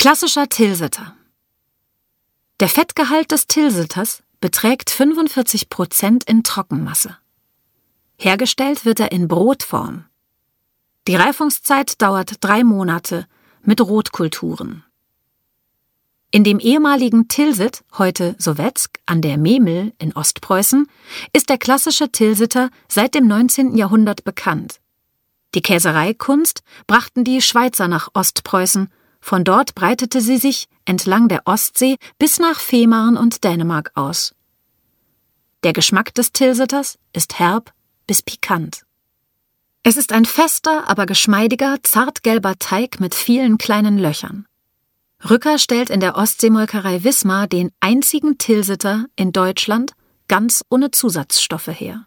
Klassischer Tilsiter. Der Fettgehalt des Tilsiters beträgt 45 Prozent in Trockenmasse. Hergestellt wird er in Brotform. Die Reifungszeit dauert drei Monate mit Rotkulturen. In dem ehemaligen Tilsit, heute Sowetsk, an der Memel in Ostpreußen, ist der klassische Tilsiter seit dem 19. Jahrhundert bekannt. Die Käsereikunst brachten die Schweizer nach Ostpreußen, von dort breitete sie sich entlang der Ostsee bis nach Fehmarn und Dänemark aus. Der Geschmack des Tilsiters ist herb bis pikant. Es ist ein fester, aber geschmeidiger, zartgelber Teig mit vielen kleinen Löchern. Rücker stellt in der Ostseemolkerei Wismar den einzigen Tilsiter in Deutschland ganz ohne Zusatzstoffe her.